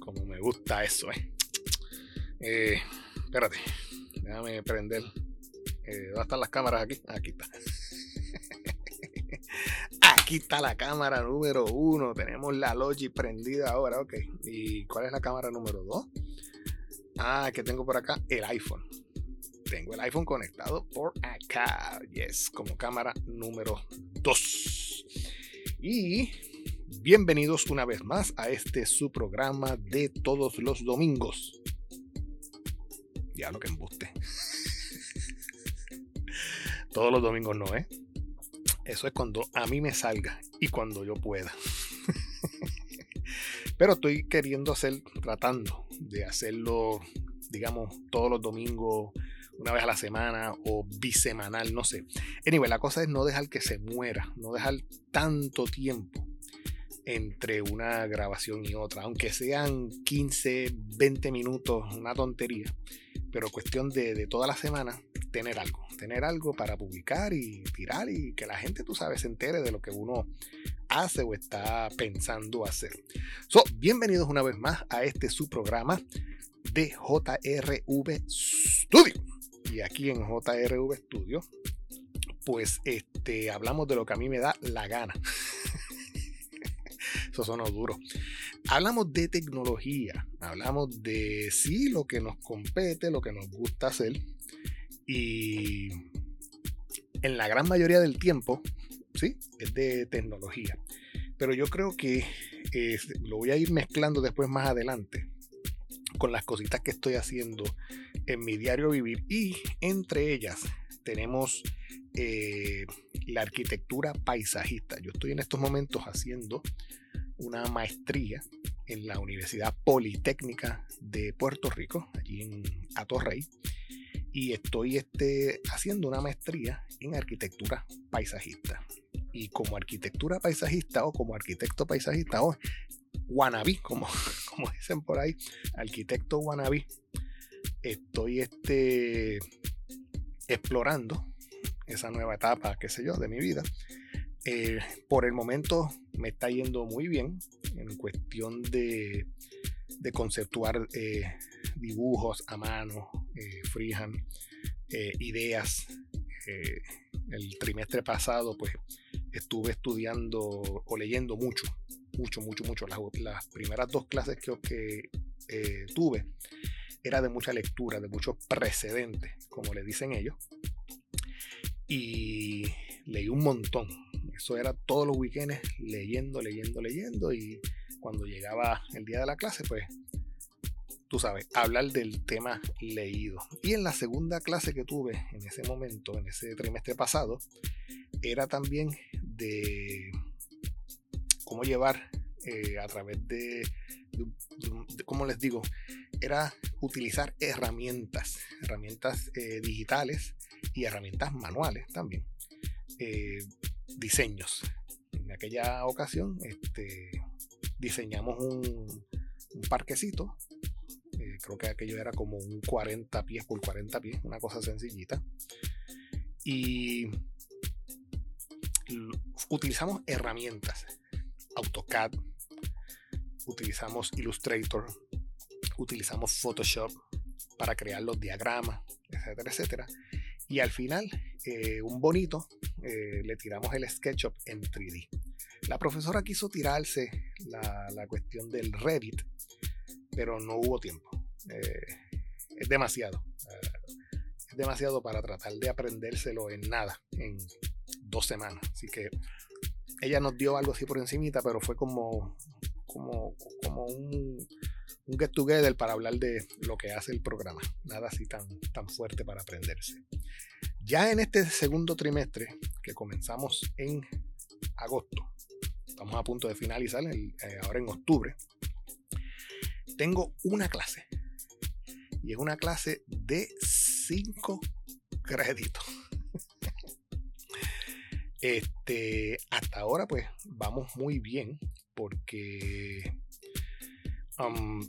Como me gusta eso, eh. eh espérate, déjame prender. Eh, ¿Dónde están las cámaras aquí? Aquí está. Aquí está la cámara número uno. Tenemos la Logi prendida ahora, ok. ¿Y cuál es la cámara número dos? Ah, que tengo por acá el iPhone. Tengo el iPhone conectado por acá. Yes, como cámara número 2. Y bienvenidos una vez más a este su programa de todos los domingos. Ya lo que embuste. todos los domingos no, ¿eh? Eso es cuando a mí me salga y cuando yo pueda. Pero estoy queriendo hacer, tratando de hacerlo, digamos, todos los domingos, una vez a la semana o bisemanal, no sé. Anyway, la cosa es no dejar que se muera, no dejar tanto tiempo entre una grabación y otra, aunque sean 15, 20 minutos, una tontería, pero cuestión de, de toda la semana tener algo, tener algo para publicar y tirar y que la gente, tú sabes, se entere de lo que uno hace o está pensando hacer. So, bienvenidos una vez más a este su programa de JRV Studio. Y aquí en JRV Studio, pues este, hablamos de lo que a mí me da la gana. Eso sonó duro. Hablamos de tecnología, hablamos de sí, lo que nos compete, lo que nos gusta hacer. Y en la gran mayoría del tiempo, sí, es de tecnología. Pero yo creo que lo voy a ir mezclando después más adelante con las cositas que estoy haciendo en mi diario vivir. Y entre ellas tenemos eh, la arquitectura paisajista. Yo estoy en estos momentos haciendo una maestría en la Universidad Politécnica de Puerto Rico, allí en Atorrey, y estoy este, haciendo una maestría en arquitectura paisajista. Y como arquitectura paisajista o como arquitecto paisajista o wannabe, como, como dicen por ahí, arquitecto wannabe, estoy este, explorando esa nueva etapa, qué sé yo, de mi vida. Eh, por el momento me está yendo muy bien en cuestión de, conceptuar eh, dibujos a mano, eh, eh, ideas. El trimestre pasado pues estuve estudiando o leyendo mucho, mucho, mucho, mucho. Las, primeras dos clases que, que tuve era de mucha lectura, de muchos precedentes, como le dicen ellos. Y leí un montón. Eso era todos los weekends leyendo, leyendo, leyendo. Y cuando llegaba el día de la clase, pues, tú sabes, hablar del tema leído. Y en la segunda clase que tuve en ese momento, en ese trimestre pasado, era también de cómo llevar eh, a través de, de, ¿cómo les digo? Era utilizar herramientas, herramientas eh, digitales y herramientas manuales también. Eh, diseños. En aquella ocasión este, diseñamos un, parquecito. Eh, creo que aquello era como un 40 pies por 40 pies, una cosa sencillita. Y utilizamos herramientas. AutoCAD, utilizamos Illustrator, utilizamos Photoshop para crear los diagramas, etcétera, etcétera. Y al final, eh, un bonito, eh, le tiramos el SketchUp en 3D. La profesora quiso tirarse la, la cuestión del Revit, pero no hubo tiempo. Eh, es demasiado. es demasiado para tratar de aprendérselo en nada, en dos semanas. Así que ella nos dio algo así por encimita, pero fue como, como, como un, un get together para hablar de lo que hace el programa. Nada así tan, tan fuerte para aprenderse. Ya en este segundo trimestre, que comenzamos en agosto, estamos a punto de finalizar, eh, ahora en octubre, tengo una clase. Y es una clase de 5 créditos. Este, hasta ahora pues vamos muy bien porque um,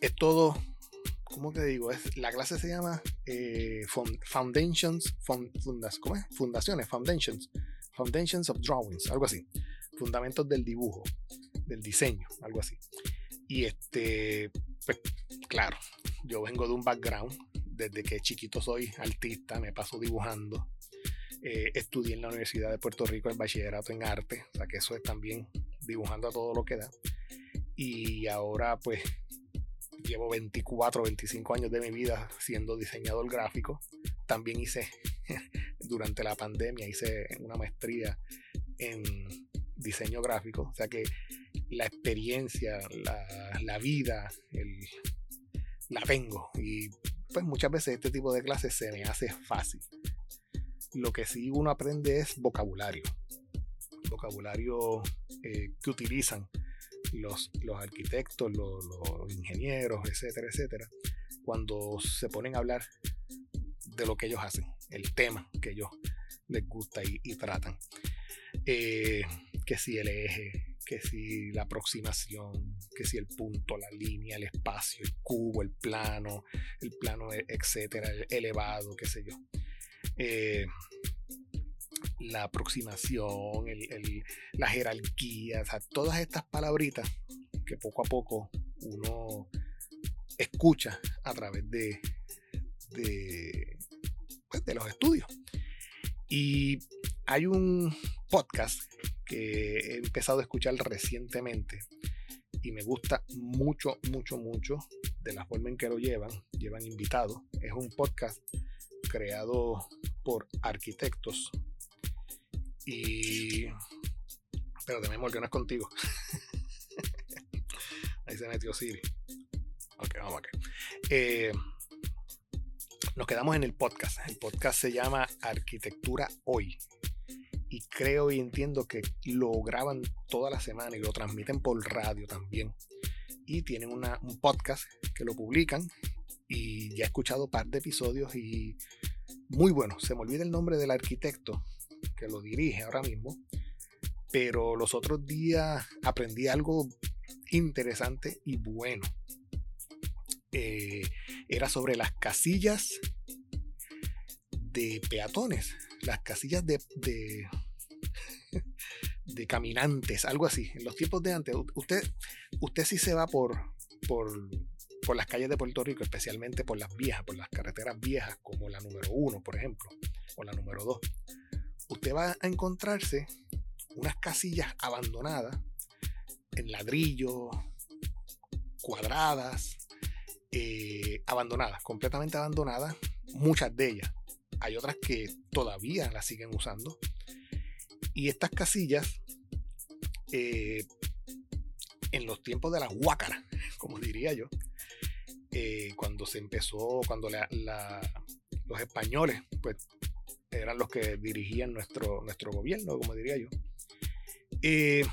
es todo, ¿cómo te digo? Es, la clase se llama eh, Foundations, ¿cómo es? Fundaciones, Foundations, Foundations of Drawings, algo así. Fundamentos del dibujo, del diseño, algo así. Y este, pues claro, yo vengo de un background, desde que chiquito soy artista, me paso dibujando. Eh, estudié en la Universidad de Puerto Rico el bachillerato en arte, o sea que eso es también dibujando a todo lo que da. Y ahora pues llevo 24, 25 años de mi vida siendo diseñador gráfico. También hice, durante la pandemia, hice una maestría en diseño gráfico. O sea que la experiencia, la, vida, la tengo. Y pues muchas veces este tipo de clases se me hace fácil. Lo que sí uno aprende es vocabulario. Vocabulario eh, que utilizan los, arquitectos, los, ingenieros, etcétera, etcétera, cuando se ponen a hablar de lo que ellos hacen, el tema que ellos les gusta y, tratan. Eh, que si el eje, que si la aproximación, que si el punto, la línea, el espacio, el cubo, el plano, el plano, e, etcétera, elevado, qué sé yo. Eh, la aproximación, la jerarquía, o sea, todas estas palabritas que poco a poco uno escucha a través de, de, pues, de los estudios. Y hay un podcast que he empezado a escuchar recientemente y me gusta mucho, mucho, mucho de la forma en que lo llevan. Llevan invitados. Es un podcast creado por arquitectos y. Pero de memoria que no es contigo. Ahí se metió Siri. Ok, vamos acá. Eh, nos quedamos en el podcast. El podcast se llama Arquitectura Hoy. Y creo y entiendo que lo graban toda la semana y lo transmiten por radio también. Y tienen un podcast que lo publican. Y ya he escuchado un par de episodios y muy bueno. Se me olvida el nombre del arquitecto, que lo dirige ahora mismo, pero los otros días aprendí algo interesante y bueno. Eh, era sobre las casillas de peatones, las casillas de, de, caminantes, algo así. En los tiempos de antes, usted, usted sí se va por, por, por las calles de Puerto Rico, especialmente por las viejas, por las carreteras viejas, como la número uno, por ejemplo, o la número dos usted va a encontrarse unas casillas abandonadas en ladrillo, cuadradas, eh, abandonadas, completamente abandonadas, muchas de ellas. Hay otras que todavía las siguen usando. Y estas casillas, eh, en los tiempos de las huácaras, como diría yo, eh, cuando se empezó, cuando los españoles pues, eran los que dirigían nuestro, nuestro gobierno, como diría yo. Eh,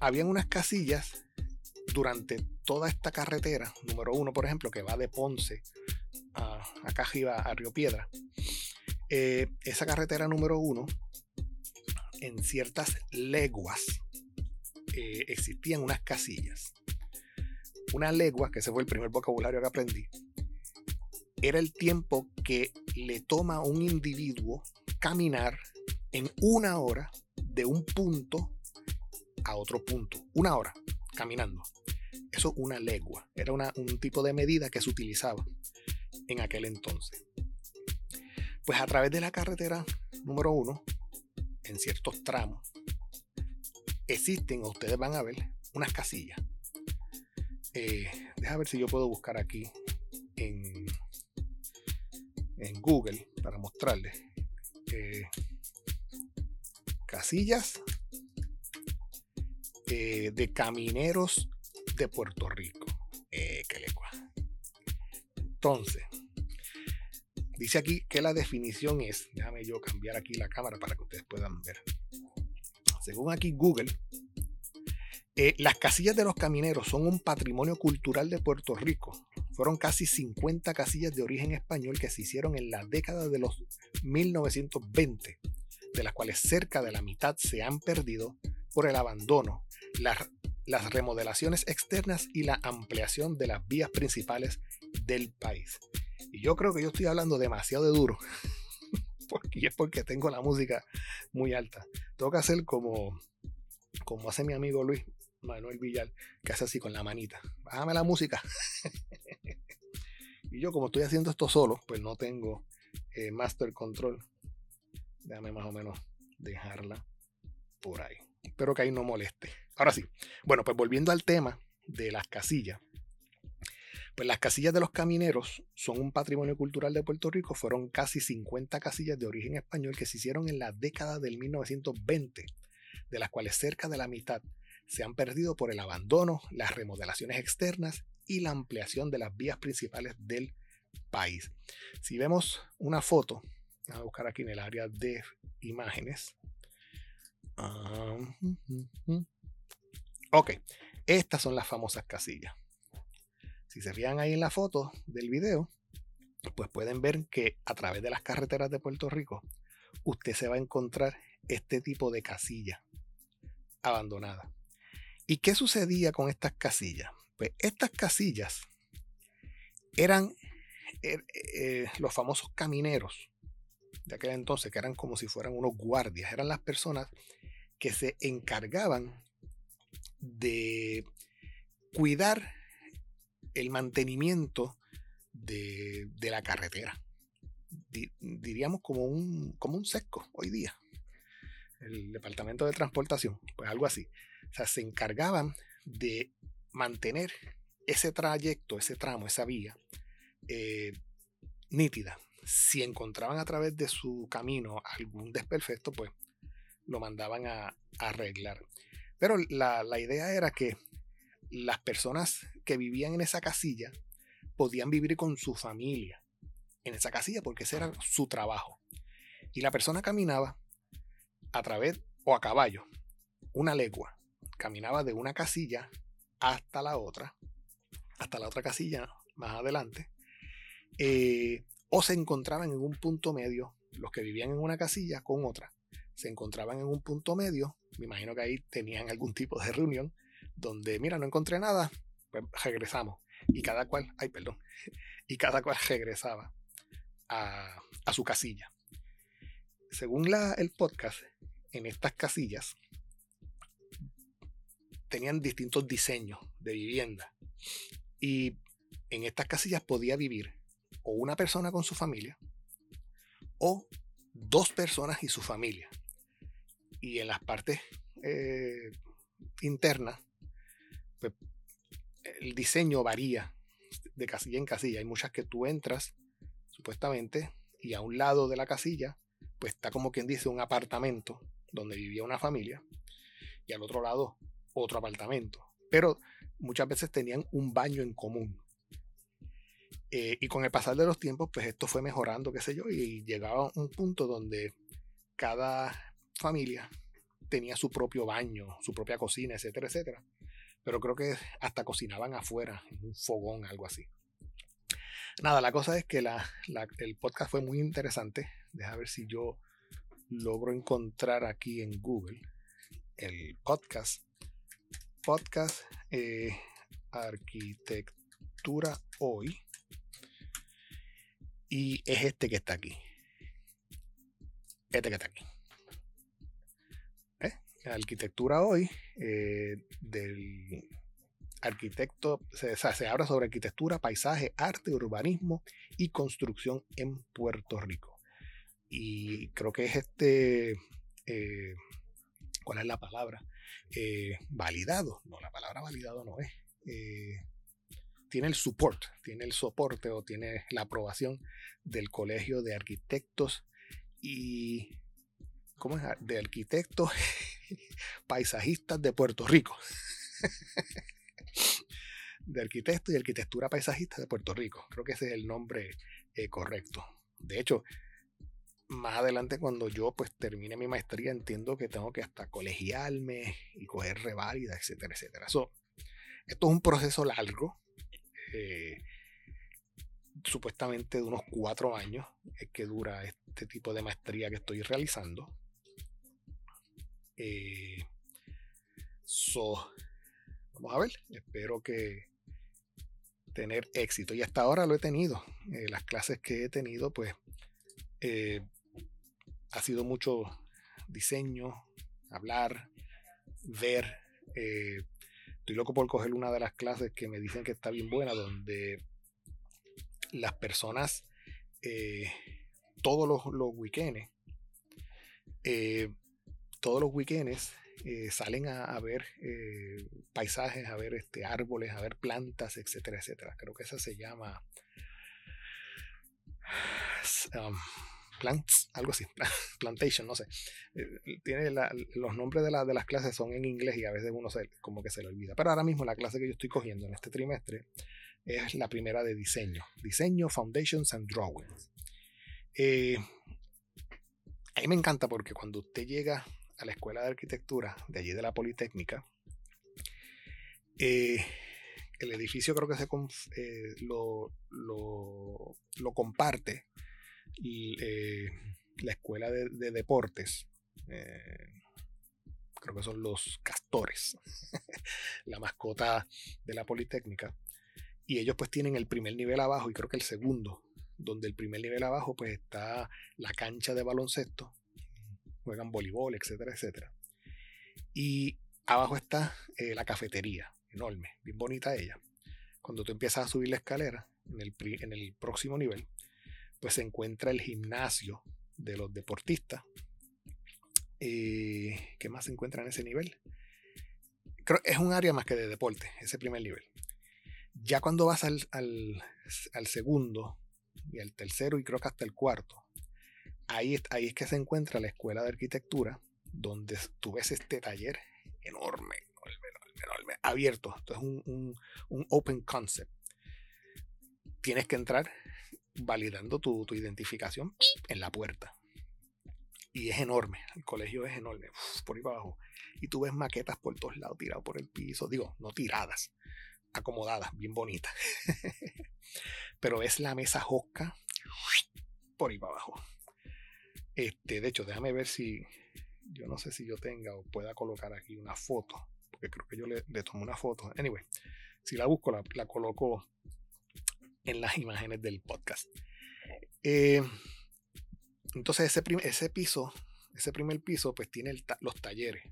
habían unas casillas durante toda esta carretera, número uno, por ejemplo, que va de Ponce a, acá arriba a Río Piedra. Eh, esa carretera número uno, en ciertas leguas, eh, existían unas casillas. Una legua, que ese fue el primer vocabulario que aprendí, era el tiempo que le toma a un individuo caminar en una hora de un punto a otro punto. Una hora caminando. Eso una legua. Era un tipo de medida que se utilizaba en aquel entonces. Pues a través de la carretera número uno, en ciertos tramos, existen, o ustedes van a ver, unas casillas. Eh, deja ver si yo puedo buscar aquí en en Google para mostrarles eh, casillas eh, de camineros de Puerto Rico. Eh, Entonces, dice aquí que la definición es, déjame yo cambiar aquí la cámara para que ustedes puedan ver. Según aquí Google, las casillas de los camineros son un patrimonio cultural de Puerto Rico fueron casi 50 casillas de origen español que se hicieron en la década de los 1920, de las cuales cerca de la mitad se han perdido por el abandono, las, remodelaciones externas y la ampliación de las vías principales del país. Y yo creo que yo estoy hablando demasiado de duro. porque es porque tengo la música muy alta. Tengo que hacer como, como hace mi amigo Luis Manuel Villar, que hace así con la manita. Bájame la música. y yo, como estoy haciendo esto solo, pues no tengo eh, master control. Déjame más o menos dejarla por ahí. Espero que ahí no moleste. Ahora sí. Bueno, pues volviendo al tema de las casillas. Pues las casillas de los camineros son un patrimonio cultural de Puerto Rico. Fueron casi 50 casillas de origen español que se hicieron en la década del 1920, de las cuales cerca de la mitad se han perdido por el abandono, las remodelaciones externas y la ampliación de las vías principales del país. Si vemos una foto, vamos a buscar aquí en el área de imágenes. Ah, ok, estas son las famosas casillas. Si se fijan ahí en la foto del video, pues pueden ver que a través de las carreteras de Puerto Rico, usted se va a encontrar este tipo de casilla abandonada. ¿Y qué sucedía con estas casillas? Pues estas casillas eran er, eh, los famosos camineros de aquel entonces, que eran como si fueran unos guardias, eran las personas que se encargaban de cuidar el mantenimiento de, la carretera. diríamos como un, como un sesco hoy día. El Departamento de Transportación, pues algo así. O sea, se encargaban de mantener ese trayecto, ese tramo, esa vía eh, nítida. Si encontraban a través de su camino algún desperfecto, pues lo mandaban a, arreglar. Pero la, la, idea era que las personas que vivían en esa casilla podían vivir con su familia en esa casilla porque ese era su trabajo. Y la persona caminaba a través o a caballo, una legua. Caminaba de una casilla hasta la otra, hasta la otra casilla más adelante. Eh, o se encontraban en un punto medio, los que vivían en una casilla con otra, se encontraban en un punto medio, me imagino que ahí tenían algún tipo de reunión, donde, mira, no encontré nada, pues regresamos. Y cada cual, ay, perdón, y cada cual regresaba a, su casilla. Según la, el podcast, en estas casillas tenían distintos diseños de vivienda. Y en estas casillas podía vivir o una persona con su familia o dos personas y su familia. Y en las partes eh, internas pues, el diseño varía de casilla en casilla. Hay muchas que tú entras, supuestamente, y a un lado de la casilla, pues está como quien dice un apartamento donde vivía una familia, y al otro lado otro apartamento. Pero muchas veces tenían un baño en común. Eh, y con el pasar de los tiempos, pues esto fue mejorando, qué sé yo, y llegaba a un punto donde cada familia tenía su propio baño, su propia cocina, etcétera, etcétera pero creo que hasta cocinaban afuera, en un fogón, algo así. Nada, la cosa es que el podcast fue muy interesante. Deja ver si yo logro encontrar aquí en Google el podcast. Podcast eh, Arquitectura Hoy. Y es este que está aquí. Este que está aquí arquitectura hoy eh, del arquitecto, se, se, habla sobre arquitectura, paisaje, arte, urbanismo y construcción en Puerto Rico. Y creo que es este, eh, ¿cuál es la palabra? Eh, validado. No, la palabra validado no es. tiene el support, tiene el soporte o tiene la aprobación del Colegio de Arquitectos y ¿cómo es? de arquitectos paisajistas de Puerto Rico. de arquitectos y arquitectura paisajista de Puerto Rico. Creo que ese es el nombre eh, correcto. De hecho, más adelante cuando yo pues termine mi maestría entiendo que tengo que hasta colegiarme y coger reválida, etcétera, etcétera. esto es un proceso largo. Eh, supuestamente de unos cuatro años es que dura este tipo de maestría que estoy realizando Eh, so, vamos a ver, espero que tener éxito. Y hasta ahora lo he tenido. Eh, las clases que he tenido, pues, ha sido mucho diseño, hablar, ver. estoy loco por coger una de las clases que me dicen que está bien buena, donde las personas todos los, los weekends eh, todos los weekends eh, salen a, ver eh, paisajes, a ver este, árboles, a ver plantas, etcétera, etcétera. Creo que esa se llama um, plants, algo así, plantation, no sé. tiene los nombres de, de, las clases son en inglés y a veces uno se, como que se le olvida. Pero ahora mismo la clase que yo estoy cogiendo en este trimestre es la primera de diseño. Diseño, Foundations and Drawings. A mí me encanta porque cuando usted llega a la escuela de arquitectura de allí de la Politécnica, eh, el edificio creo que se eh, lo, lo, comparte eh, la escuela de, deportes. creo que son los castores, la mascota de la Politécnica. Y ellos pues tienen el primer nivel abajo y creo que el segundo donde el primer nivel abajo pues está la cancha de baloncesto, juegan voleibol, etcétera, etcétera. Y abajo está eh, la cafetería, enorme, bien bonita ella. Cuando tú empiezas a subir la escalera, en el, en el próximo nivel, pues se encuentra el gimnasio de los deportistas. Eh, ¿Qué más se encuentra en ese nivel? Creo es un área más que de deporte, ese primer nivel. Ya cuando vas al, al segundo, y el tercero y creo que hasta el cuarto. Ahí, ahí es que se encuentra la escuela de arquitectura, donde tú ves este taller enorme, abierto. Esto es un, open concept. Tienes que entrar validando tu, identificación en la puerta. Y es enorme, el colegio es enorme, por ahí abajo. Y tú ves maquetas por todos lados, tiradas por el piso. Digo, no tiradas, acomodadas, bien bonitas. Pero es la mesa josca por ahí para abajo. Este, de hecho, déjame ver si. Yo no sé si yo tenga o pueda colocar aquí una foto. Porque creo que yo le, le tomo una foto. Anyway, si la busco, la, coloco en las imágenes del podcast. Eh, entonces, ese, ese piso, ese primer piso, pues tiene los talleres.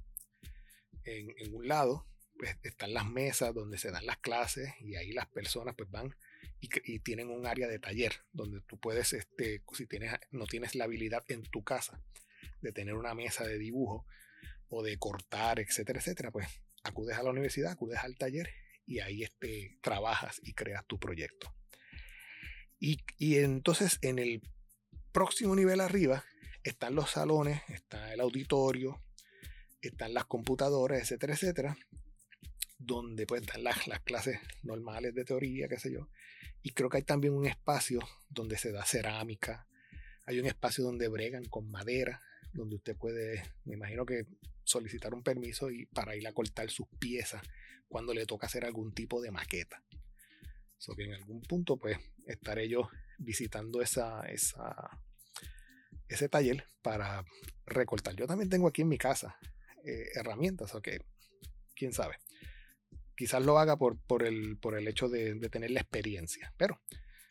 En, un lado, pues están las mesas donde se dan las clases y ahí las personas pues van y, tienen un área de taller donde tú puedes, este, si tienes, no tienes la habilidad en tu casa de tener una mesa de dibujo o de cortar, etcétera, etcétera, pues acudes a la universidad, acudes al taller y ahí este, trabajas y creas tu proyecto. Y, entonces en el próximo nivel arriba están los salones, está el auditorio, están las computadoras, etcétera, etcétera, donde pues dan las, las, clases normales de teoría, qué sé yo. Y creo que hay también un espacio donde se da cerámica, hay un espacio donde bregan con madera, donde usted puede, me imagino que solicitar un permiso y para ir a cortar sus piezas cuando le toca hacer algún tipo de maqueta. So que en algún punto pues estaré yo visitando esa, esa, ese taller para recortar. Yo también tengo aquí en mi casa eh, herramientas, o que quién sabe quizás lo haga por, por, el, por el hecho de, tener la experiencia. Pero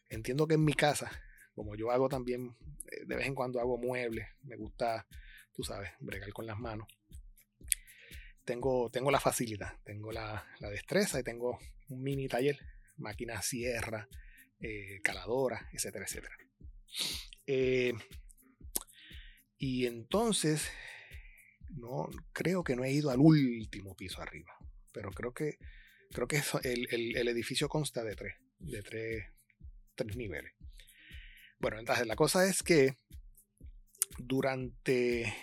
entiendo que en mi casa, como yo hago también, eh, de vez en cuando hago muebles, me gusta, tú sabes, bregar con las manos. Tengo, tengo la facilidad, tengo la, destreza y tengo un mini taller, máquina sierra, eh, caladora, etcétera, etcétera. Eh, y entonces, no, creo que no he ido al último piso arriba pero creo que creo que el, edificio consta de tres, de tres, tres niveles. Bueno, entonces la cosa es que durante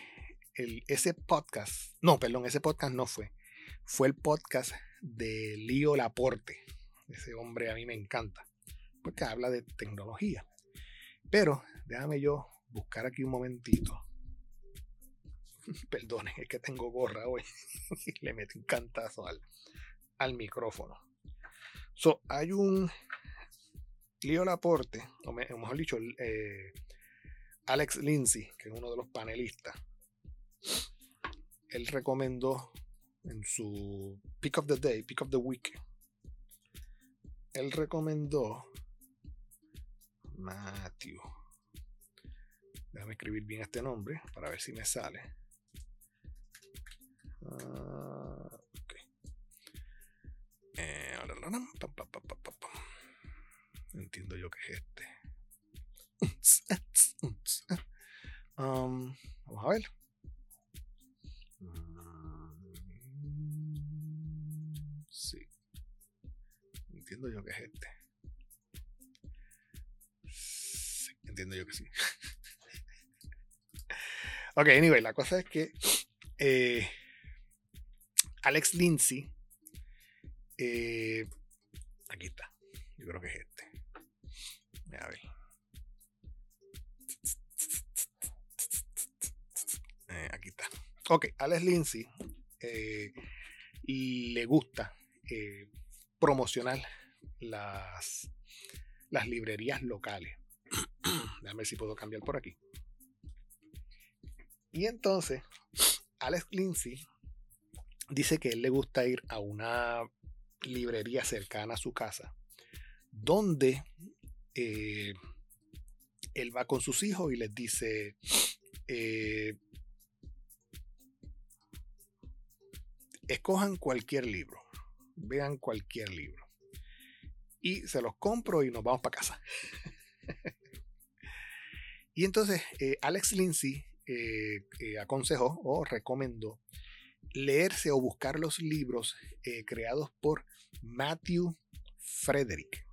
el, ese podcast, no, perdón, ese podcast no fue, fue el podcast de Lío Laporte. Ese hombre a mí me encanta, porque habla de tecnología. Pero déjame yo buscar aquí un momentito Perdone, es que tengo gorra hoy. Le metí un cantazo al, al micrófono. So, hay un Leo Laporte, o, mejor dicho, eh, Alex Lindsay, que es uno de los panelistas. él recomendó en su Pick of the Day, Pick of the Week, él recomendó Matthew. Déjame escribir bien este nombre para ver si me sale. Ah, eh, Entiendo yo que es este. Um, vamos a ver. Sí. Entiendo yo que es este. entiendo yo que sí. ok, anyway, la cosa es que eh, Alex Lindsay, eh, aquí está, yo creo que es este. A ver. Eh, aquí está. Ok, Alex Lindsay le gusta promocionar las, librerías locales. Déjame ver si puedo cambiar por aquí. Y entonces, Alex Lindsay dice que él le gusta ir a una librería cercana a su casa, donde eh, él va con sus hijos y les dice, eh, escojan cualquier libro, vean cualquier libro. Y se los compro y nos vamos para casa. y entonces eh, Alex Lindsay aconsejó o recomendó leerse o buscar los libros eh, creados por Matthew Frederick.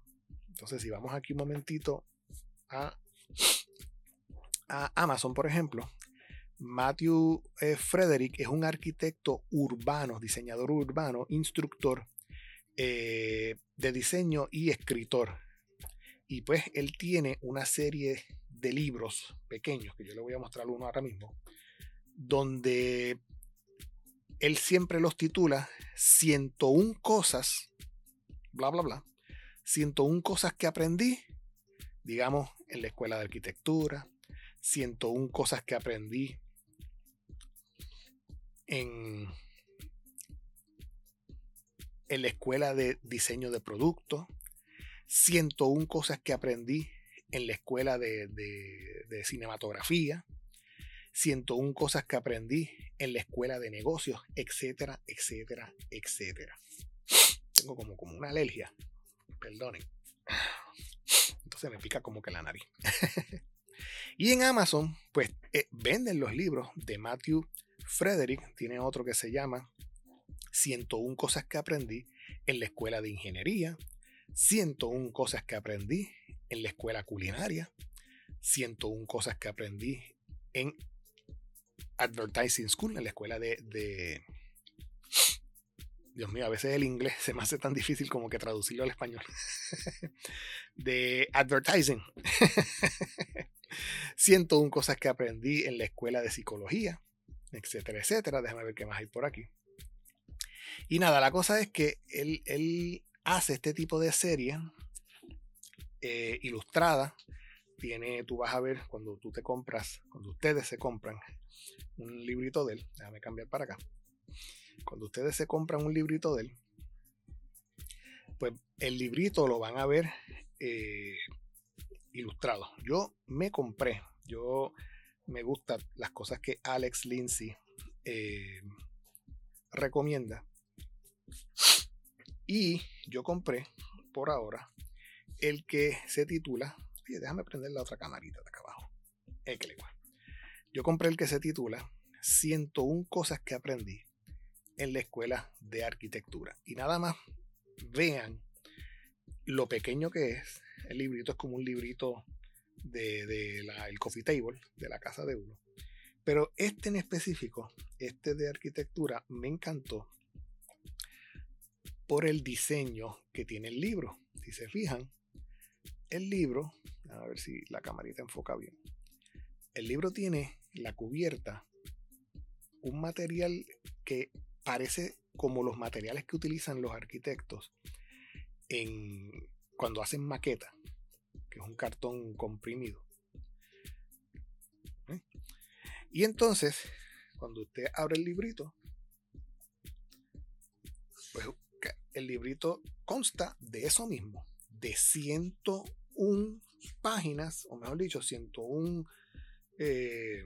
Entonces, si vamos aquí un momentito a, Amazon, por ejemplo, Matthew eh, Frederick es un arquitecto urbano, diseñador urbano, instructor eh, de diseño y escritor. Y pues él tiene una serie de libros pequeños, que yo le voy a mostrar uno ahora mismo, donde él siempre los titula 101 cosas, bla, bla, bla, 101 cosas que aprendí, digamos, en la escuela de arquitectura, 101 cosas que aprendí en, en la escuela de diseño de productos, 101 cosas que aprendí en la escuela de, de cinematografía, 101 cosas que aprendí en la escuela de negocios, etcétera, etcétera, etcétera. Tengo como, como una alergia, perdonen. Entonces me pica como que la nariz. y en Amazon, pues eh, venden los libros de Matthew Frederick. Tiene otro que se llama 101 cosas que aprendí en la escuela de ingeniería. 101 cosas que aprendí en la escuela culinaria. 101 cosas que aprendí en Advertising School, en la escuela de, Dios mío, a veces el inglés se me hace tan difícil como que traducirlo al español. de advertising. 101 cosas que aprendí en la escuela de psicología, etcétera, etcétera. Déjame ver qué más hay por aquí. Y nada, la cosa es que él, hace este tipo de serie eh, ilustrada. Tiene, tú vas a ver cuando tú te compras, cuando ustedes se compran un librito de él. Déjame cambiar para acá. Cuando ustedes se compran un librito de él, pues el librito lo van a ver eh, ilustrado. Yo me compré, yo me gustan las cosas que Alex Lindsay eh, recomienda. Y yo compré por ahora el que se titula. déjame prender la otra camarita de acá abajo. Que yo compré el que se titula 101 cosas que aprendí en la escuela de arquitectura. Y nada más vean lo pequeño que es. El librito es como un librito de, el coffee table de la casa de uno. Pero este en específico, este de arquitectura, me encantó por el diseño que tiene el libro. Si se fijan, el libro, a ver si la camarita enfoca bien. El libro tiene la cubierta un material que parece como los materiales que utilizan los arquitectos en, cuando hacen maqueta, que es un cartón comprimido. ¿Eh? Y entonces cuando usted abre el librito, pues el librito consta de eso mismo, de 101 páginas, o mejor dicho, 101 eh,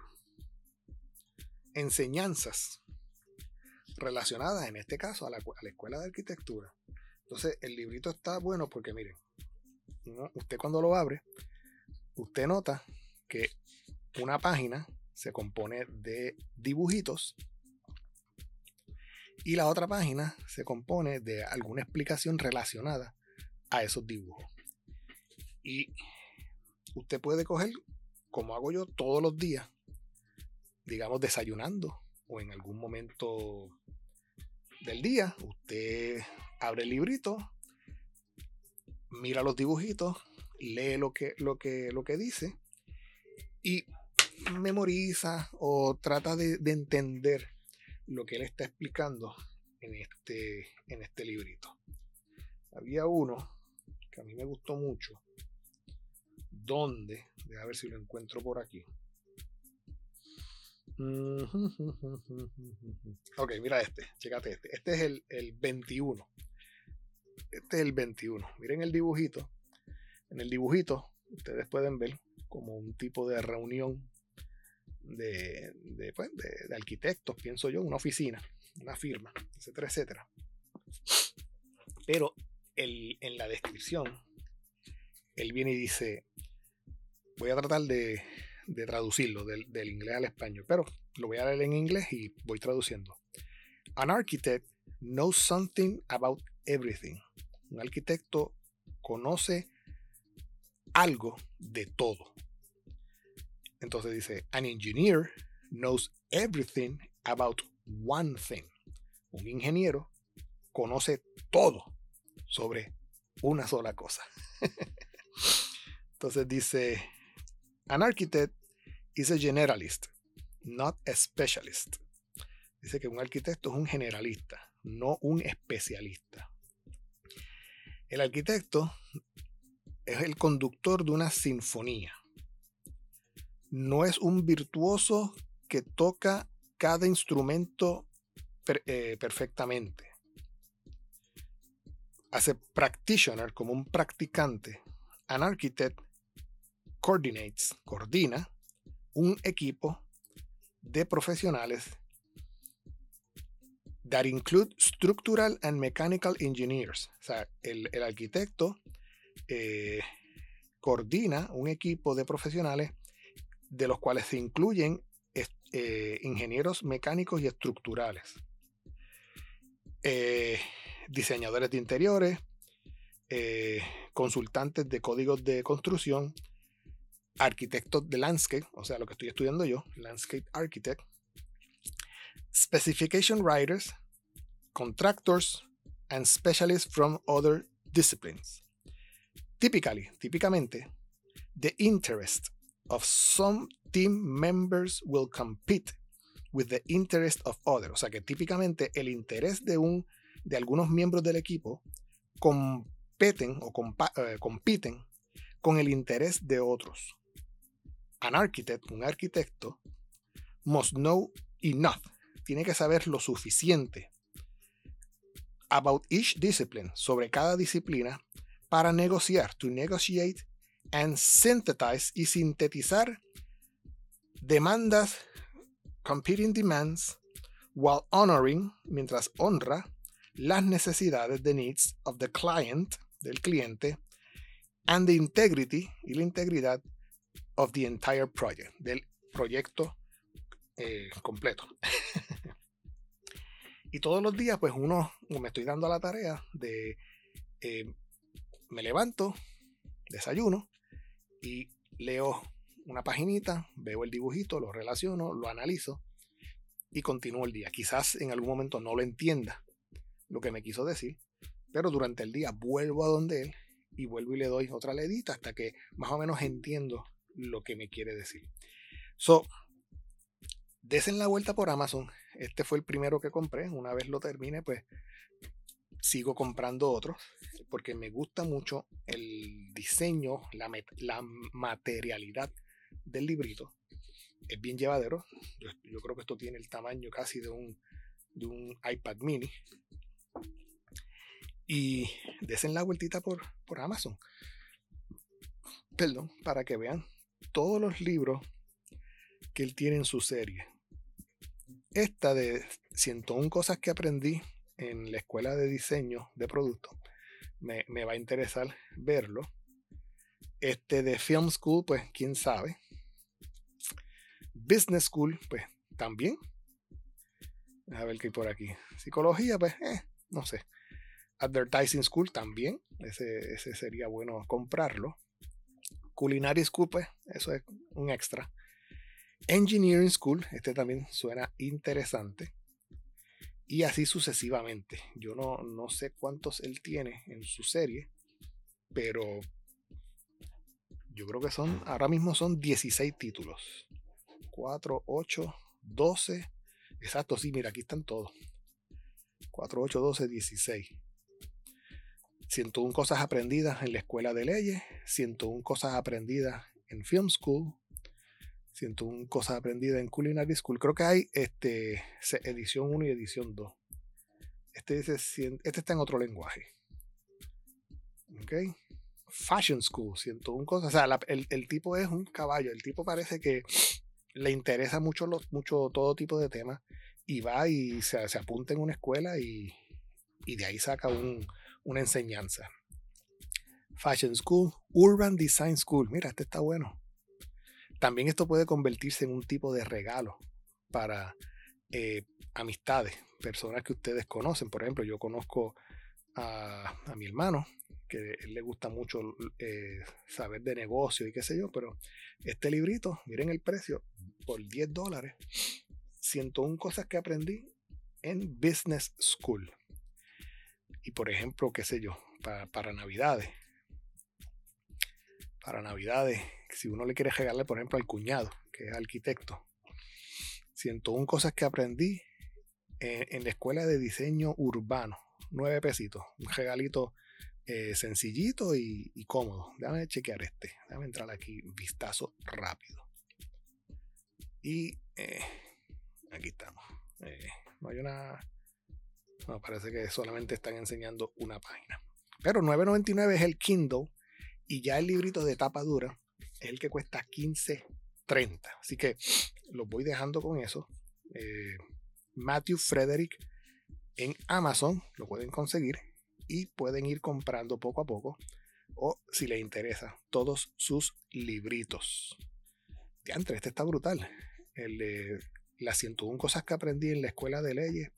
enseñanzas relacionadas, en este caso, a la, escuela de arquitectura. Entonces, el librito está bueno porque, miren, usted cuando lo abre, usted nota que una página se compone de dibujitos y la otra página se compone de alguna explicación relacionada a esos dibujos. Y usted puede coger, como hago yo todos los días, digamos desayunando o en algún momento del día, usted abre el librito, mira los dibujitos, lee lo que, lo que, lo que dice y memoriza o trata de, entender lo que él está explicando en este, en este librito. Había uno que a mí me gustó mucho, donde, a ver si lo encuentro por aquí. Ok, mira este, chécate este. Este es el, el 21. Este es el 21. Miren el dibujito. En el dibujito, ustedes pueden ver como un tipo de reunión de, de, pues, de, arquitectos, pienso yo, una oficina, una firma, etcétera, etcétera. Pero en la descripción, él viene y dice, voy a tratar de, de traducirlo del, del, inglés al español, pero lo voy a leer en inglés y voy traduciendo. An architect knows something about everything. Un arquitecto conoce algo de todo. Entonces dice, an engineer knows everything about one thing. Un ingeniero conoce todo sobre una sola cosa. Entonces dice, an architect is a generalist, not a specialist. Dice que un arquitecto es un generalista, no un especialista. El arquitecto es el conductor de una sinfonía. No es un virtuoso que toca cada instrumento eh, perfectamente. Hace practitioner como un practicante. An architect coordinates, coordina un equipo de profesionales that include structural and mechanical engineers. O sea, el, el arquitecto eh, coordina un equipo de profesionales de los cuales se incluyen eh, ingenieros mecánicos y estructurales, eh, diseñadores de interiores, consultantes de códigos de construcción, arquitectos de landscape, o sea, lo que estoy estudiando yo, landscape architect, specification writers, contractors, and specialists from other disciplines. Typically, típicamente, the interest of some team members will compete with the interest of others. O sea que típicamente el interés de, un, de algunos miembros del equipo competen o eh, compiten con el interés de otros. An architect, un arquitecto, must know enough, tiene que saber lo suficiente about each discipline, sobre cada disciplina, para negociar, to negotiate and synthesize y sintetizar demandas, competing demands, while honoring, mientras honra las necesidades, the needs of the client, del cliente, and the integrity y la integridad of the entire project, del proyecto eh, completo. y todos los días, pues uno, me estoy dando la tarea de eh, me levanto, desayuno y leo una paginita, veo el dibujito, lo relaciono, lo analizo y continúo el día. Quizás en algún momento no lo entienda lo que me quiso decir, pero durante el día vuelvo a donde él y vuelvo y le doy otra ledita hasta que más o menos entiendo lo que me quiere decir. So, desen la vuelta por Amazon. Este fue el primero que compré. Una vez lo termine, pues sigo comprando otros porque me gusta mucho el diseño, la, materialidad del librito. es bien llevadero. Yo, creo que esto tiene el tamaño casi de un, de un iPad mini. Y desen la vueltita por, por Amazon. Perdón, para que vean todos los libros que él tiene en su serie. Esta de 101 cosas que aprendí en la escuela de diseño de productos. Me, me va a interesar verlo. Este de Film School, pues quién sabe. Business School, pues también. A ver qué hay por aquí. Psicología, pues, eh, no sé. Advertising School también. Ese, ese sería bueno comprarlo. Culinary School, pues, eso es un extra. Engineering School, este también suena interesante. Y así sucesivamente. Yo no, no sé cuántos él tiene en su serie, pero yo creo que son, ahora mismo son 16 títulos. 4, 8, 12. Exacto, sí, mira, aquí están todos. 4, 8, 12, 16. 101 cosas aprendidas en la escuela de leyes, 101 cosas aprendidas en Film School, 101 cosas aprendidas en Culinary School. Creo que hay este, edición 1 y edición 2. Este, dice, este está en otro lenguaje. ¿Ok? Fashion School, 101 cosas. O sea, el, el, tipo es un caballo. El tipo parece que le interesa mucho, mucho todo tipo de temas y va y se, se apunta en una escuela y, y de ahí saca un, una enseñanza. Fashion School, Urban Design School. Mira, este está bueno. También esto puede convertirse en un tipo de regalo para eh, amistades, personas que ustedes conocen. Por ejemplo, yo conozco a, mi hermano, que él le gusta mucho eh, saber de negocio y qué sé yo, pero este librito, miren el precio, por 10 dólares, 101 cosas que aprendí en Business School. Y por ejemplo, qué sé yo, para, para Navidades. Para Navidades, si uno le quiere regalar, por ejemplo, al cuñado, que es arquitecto. 101 cosas que aprendí en, la escuela de diseño urbano. 9 pesitos. Un regalito eh, sencillito y, cómodo. Déjame chequear este. Déjame entrar aquí. Vistazo rápido. Y eh, aquí estamos. Eh, no hay una. No, parece que solamente están enseñando una página. Pero 9.99 es el Kindle. Y ya el librito de tapa dura es el que cuesta 15.30. Así que los voy dejando con eso. Eh, Matthew Frederick en Amazon lo pueden conseguir y pueden ir comprando poco a poco o si les interesa todos sus libritos. Diantre, este está brutal. El de las 101 cosas que aprendí en la escuela de leyes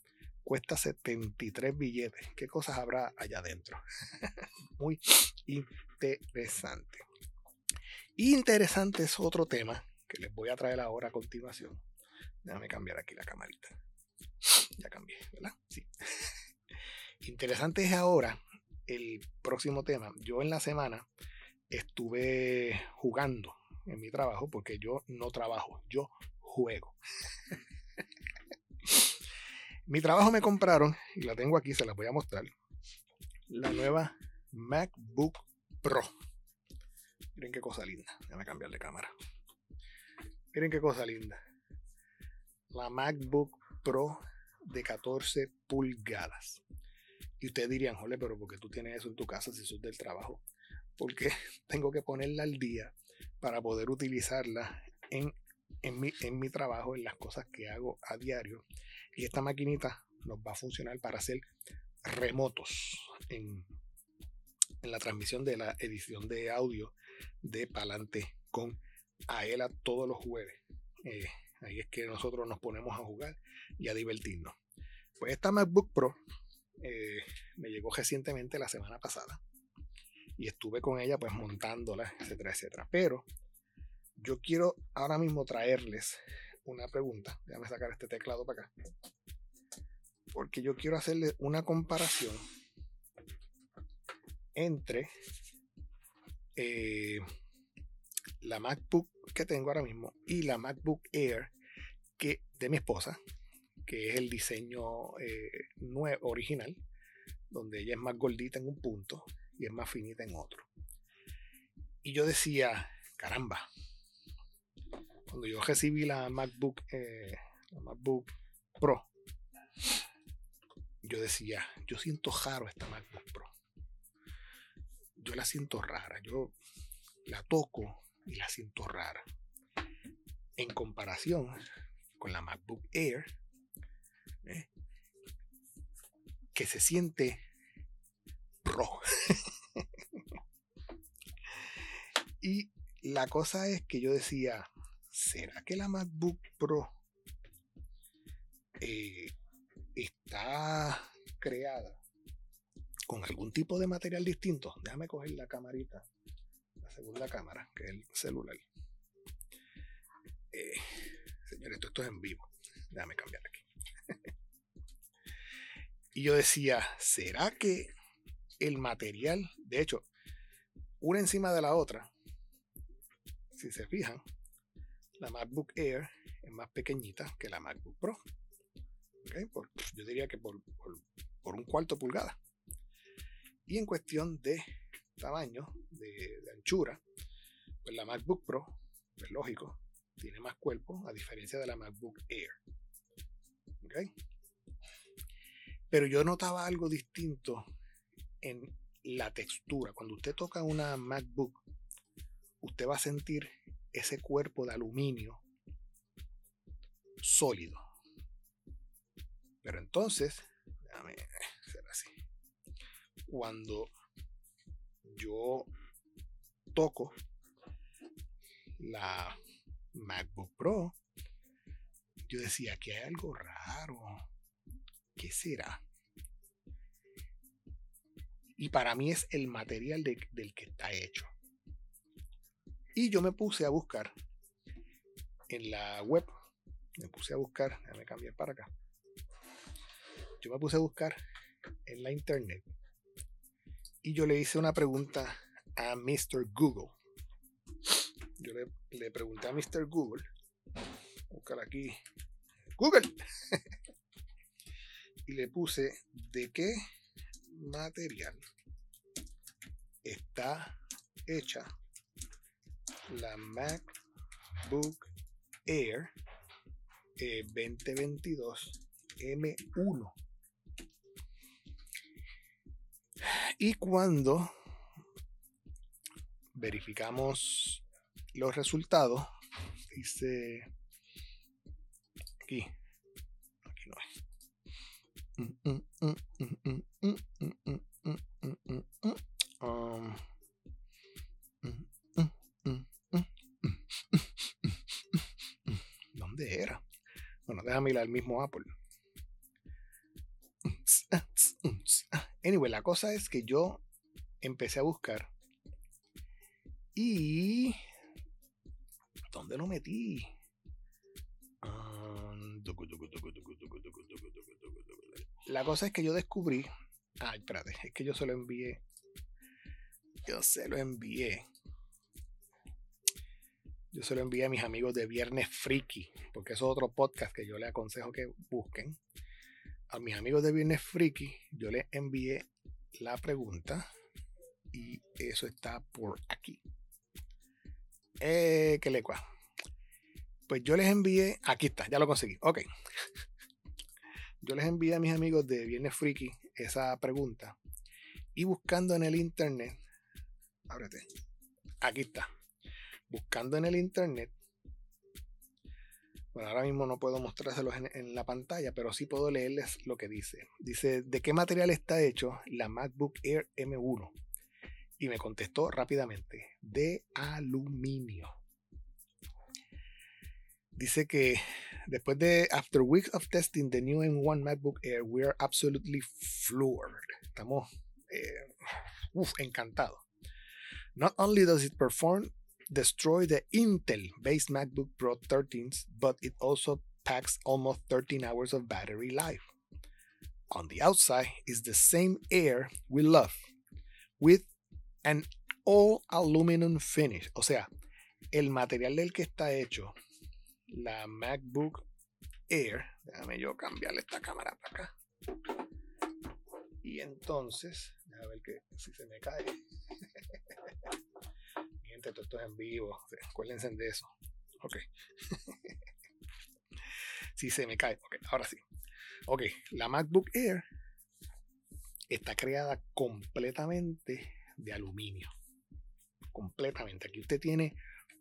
cuesta 73 billetes. ¿Qué cosas habrá allá adentro? Muy interesante. Interesante es otro tema que les voy a traer ahora a continuación. Déjame cambiar aquí la camarita. Ya cambié, ¿verdad? Sí. Interesante es ahora el próximo tema. Yo en la semana estuve jugando en mi trabajo porque yo no trabajo, yo juego. mi trabajo me compraron y la tengo aquí, se la voy a mostrar. La nueva MacBook Pro. Miren qué cosa linda. Déjame cambiar de cámara. Miren qué cosa linda. La MacBook Pro de 14 pulgadas. Y ustedes dirían, jole, pero ¿por qué tú tienes eso en tu casa si sos del trabajo? Porque tengo que ponerla al día para poder utilizarla en, en, mi, en mi trabajo, en las cosas que hago a diario. Y esta maquinita nos va a funcionar para hacer remotos en, en la transmisión de la edición de audio de Palante con Aela todos los jueves. Eh, ahí es que nosotros nos ponemos a jugar y a divertirnos. Pues esta MacBook Pro eh, me llegó recientemente la semana pasada y estuve con ella pues montándola, etcétera, etcétera. Pero yo quiero ahora mismo traerles una pregunta. Déjame sacar este teclado para acá. Porque yo quiero hacerle una comparación entre eh, la MacBook que tengo ahora mismo y la MacBook Air que, de mi esposa, que es el diseño eh, nuevo, original, donde ella es más gordita en un punto y es más finita en otro. Y yo decía, caramba, cuando yo recibí la MacBook, eh, la MacBook Pro, yo decía, yo siento raro esta MacBook Pro. Yo la siento rara. Yo la toco y la siento rara. En comparación con la MacBook Air, ¿eh? que se siente pro. y la cosa es que yo decía, ¿será que la MacBook Pro eh, está creada con algún tipo de material distinto? Déjame coger la camarita, la segunda cámara, que es el celular. Eh, señores, esto, esto es en vivo. Déjame cambiar aquí. y yo decía, ¿será que el material, de hecho, una encima de la otra, si se fijan, la MacBook Air es más pequeñita que la MacBook Pro. yo diría que por, un cuarto pulgada. Y en cuestión de tamaño, de, anchura, pues la MacBook Pro, es lógico, tiene más cuerpo a diferencia de la MacBook Air. Pero yo notaba algo distinto en la textura. Cuando usted toca una MacBook, usted va a sentir ese cuerpo de aluminio sólido. Pero entonces, déjame. Cuando yo toco la MacBook Pro, yo decía que hay algo raro. ¿Qué será? Y para mí es el material del que está hecho. Y yo me puse a buscar en la web, me puse a buscar, déjame cambiar para acá. Yo me puse a buscar en la internet y yo le hice una pregunta a Mr. Google. Yo le, pregunté a Mr. Google, buscar aquí, Google, y le puse de qué material está hecha la MacBook Air 2022 eh, M1. Y cuando verificamos los resultados, dice aquí, aquí no es. era. Bueno, déjame ir al mismo Apple. Anyway, la cosa es que yo empecé a buscar y ¿dónde lo metí? La cosa es que yo descubrí. Ay, espérate, es que yo se lo envié. Yo se lo envié yo se lo envié a mis amigos de Viernes Friki, porque eso es otro podcast que yo les aconsejo que busquen. A mis amigos de Viernes Friki, yo les envié la pregunta y eso está por aquí. Eh, ¿Qué le Pues yo les envié, aquí está, ya lo conseguí. Ok. Yo les envié a mis amigos de Viernes Friki esa pregunta y buscando en el internet, ábrete, aquí está buscando en el internet, bueno, ahora mismo no puedo mostrárselos en, la pantalla, pero sí puedo leerles lo que dice. Dice, ¿de qué material está hecho la MacBook Air M1? Y me contestó rápidamente, de aluminio. Dice que después de after weeks of testing the new M1 MacBook Air, we are absolutely floored. Estamos eh, encantados. Not only does it perform destroy the Intel based MacBook Pro 13s, but it also packs almost 13 hours of battery life. On the outside is the same air we love, with an all aluminum finish. O sea, el material del que está hecho la MacBook Air. Déjame yo cambiarle esta cámara para acá. Y entonces, a ver que si se me cae. todo esto es en vivo, acuérdense de eso. Ok. si se me cae. Ok, ahora sí. Ok, la MacBook Air está creada completamente de aluminio. Completamente. Aquí usted tiene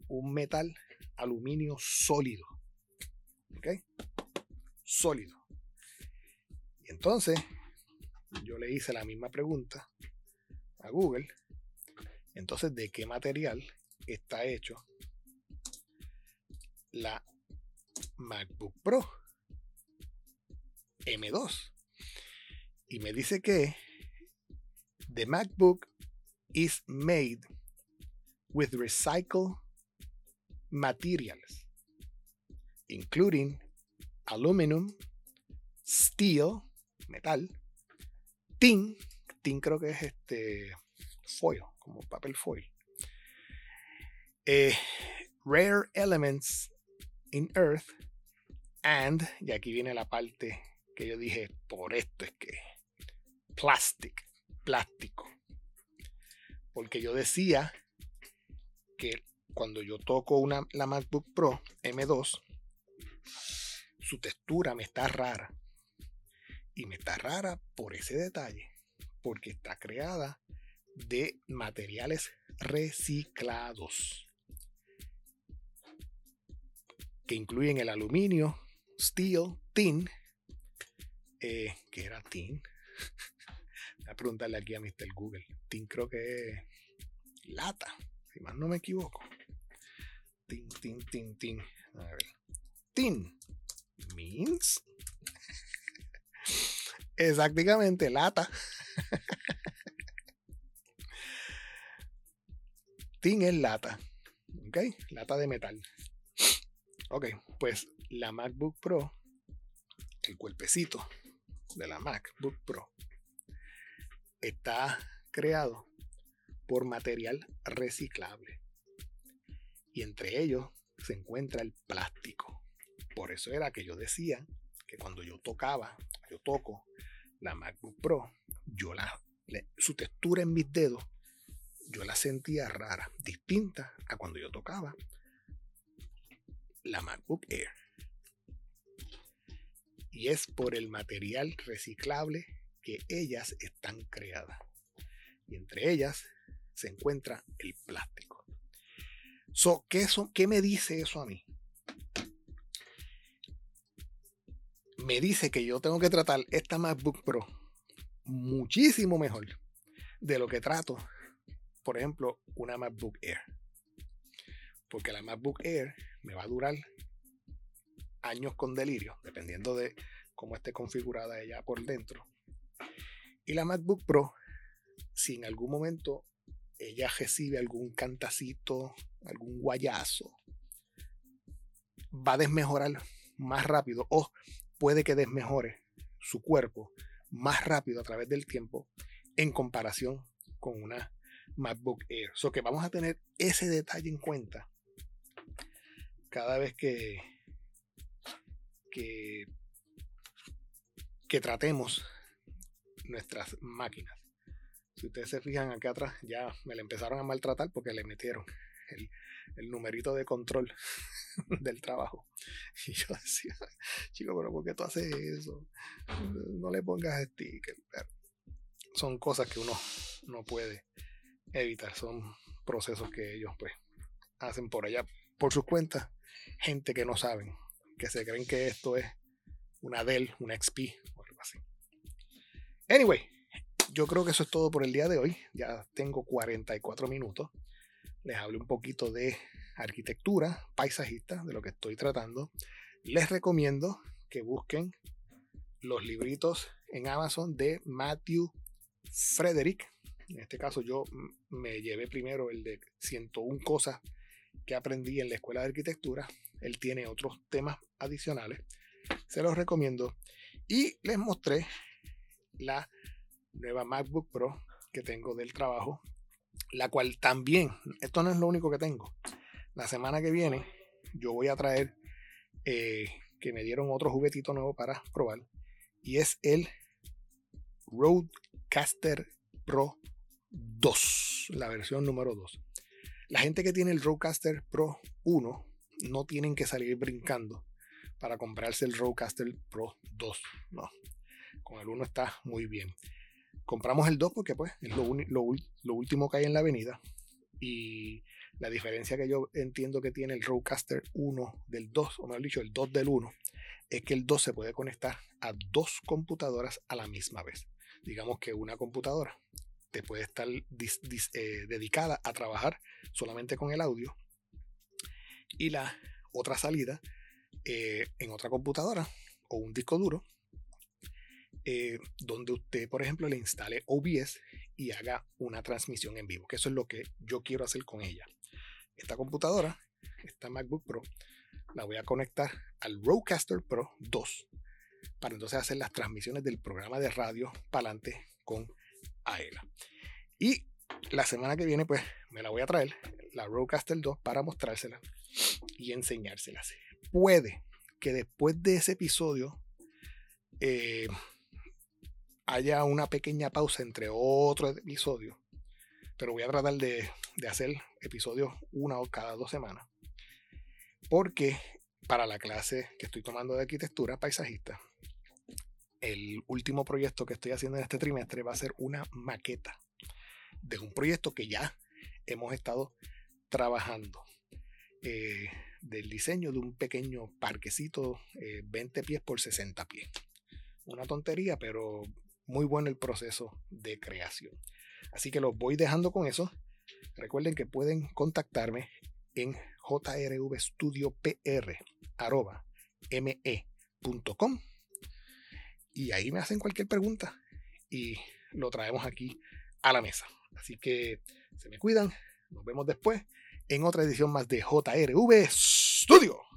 un metal aluminio sólido. ¿Ok? Sólido. Y entonces yo le hice la misma pregunta a Google. Entonces, ¿de qué material está hecho la MacBook Pro M2? Y me dice que the MacBook is made with recycled materials, including aluminum, steel, metal, tin, tin creo que es este foil, como papel foil. Eh, rare elements in earth and, y aquí viene la parte que yo dije, por esto es que, plastic, plástico. Porque yo decía que cuando yo toco una, la MacBook Pro M2, su textura me está rara. Y me está rara por ese detalle, porque está creada de materiales reciclados, que incluyen el aluminio, steel, tin, eh, que era tin. Voy a preguntarle aquí a Mr. Google. Tin creo que es lata, si más no me equivoco. Tin, tin, tin, tin. A ver. Tin means exactamente lata. Tin es lata. ¿Ok? Lata de metal. Ok, pues la MacBook Pro, el cuerpecito de la MacBook Pro, está creado por material reciclable. Y entre ellos se encuentra el plástico. Por eso era que yo decía que cuando yo tocaba, yo toco la MacBook Pro, yo la, su textura en mis dedos, yo la sentía rara, distinta a cuando yo tocaba la MacBook Air. Y es por el material reciclable que ellas están creadas. Y entre ellas se encuentra el plástico. So, ¿qué, ¿Qué me dice eso a mí? me dice que yo tengo que tratar esta MacBook Pro muchísimo mejor de lo que trato, por ejemplo, una MacBook Air. Porque la MacBook Air me va a durar años con delirio, dependiendo de cómo esté configurada ella por dentro. Y la MacBook Pro, si en algún momento ella recibe algún cantacito, algún guayazo, va a desmejorar más rápido o puede que desmejore su cuerpo más rápido a través del tiempo en comparación con una MacBook Air. So que vamos a tener ese detalle en cuenta cada vez que, que, tratemos nuestras máquinas. Si ustedes se fijan acá atrás, ya me la empezaron a maltratar porque le metieron el, el numerito de control del trabajo. Y yo decía, chico, pero ¿por qué tú haces eso? No le pongas sticker. Son cosas que uno no puede evitar. Son procesos que ellos pues hacen por allá por sus cuentas. Gente que no saben, que se creen que esto es una Dell, una XP o algo así. Anyway, yo creo que eso es todo por el día de hoy. Ya tengo 44 minutos. Les hablé un poquito de arquitectura paisajista, de lo que estoy tratando, les recomiendo que busquen los libritos en Amazon de Matthew Frederick. En este caso yo me llevé primero el de 101 cosas que aprendí en la escuela de arquitectura. Él tiene otros temas adicionales. Se los recomiendo. Y les mostré la nueva MacBook Pro que tengo del trabajo, la cual también, esto no es lo único que tengo. La semana que viene yo voy a traer eh, que me dieron otro juguetito nuevo para probar. Y es el Roadcaster Pro 2, la versión número 2. La gente que tiene el Roadcaster Pro 1 no tienen que salir brincando para comprarse el Rodecaster Pro 2. No, con el 1 está muy bien. Compramos el 2 porque pues es lo, lo último que hay en la avenida. Y la diferencia que yo entiendo que tiene el Rodecaster 1 del 2, o mejor dicho, el 2 del 1, es que el 2 se puede conectar a dos computadoras a la misma vez. Digamos que una computadora te puede estar eh, dedicada a trabajar solamente con el audio y la otra salida eh, en otra computadora o un disco duro eh, donde usted, por ejemplo, le instale OBS y haga una transmisión en vivo, que eso es lo que yo quiero hacer con ella. Esta computadora, esta MacBook Pro, la voy a conectar al Rodecaster Pro 2 para entonces hacer las transmisiones del programa de radio para adelante con AELA. Y la semana que viene, pues me la voy a traer, la Rodecaster 2, para mostrársela y enseñárselas. Puede que después de ese episodio eh, haya una pequeña pausa entre otro episodio, pero voy a tratar de, de hacer episodios una o cada dos semanas. Porque para la clase que estoy tomando de arquitectura paisajista, el último proyecto que estoy haciendo en este trimestre va a ser una maqueta de un proyecto que ya hemos estado trabajando. Eh, del diseño de un pequeño parquecito 20 eh, pies por 60 pies. Una tontería, pero muy bueno el proceso de creación. Así que los voy dejando con eso. Recuerden que pueden contactarme en jrvstudiopr.me.com y ahí me hacen cualquier pregunta y lo traemos aquí a la mesa. Así que se me cuidan. Nos vemos después en otra edición más de JRV Studio.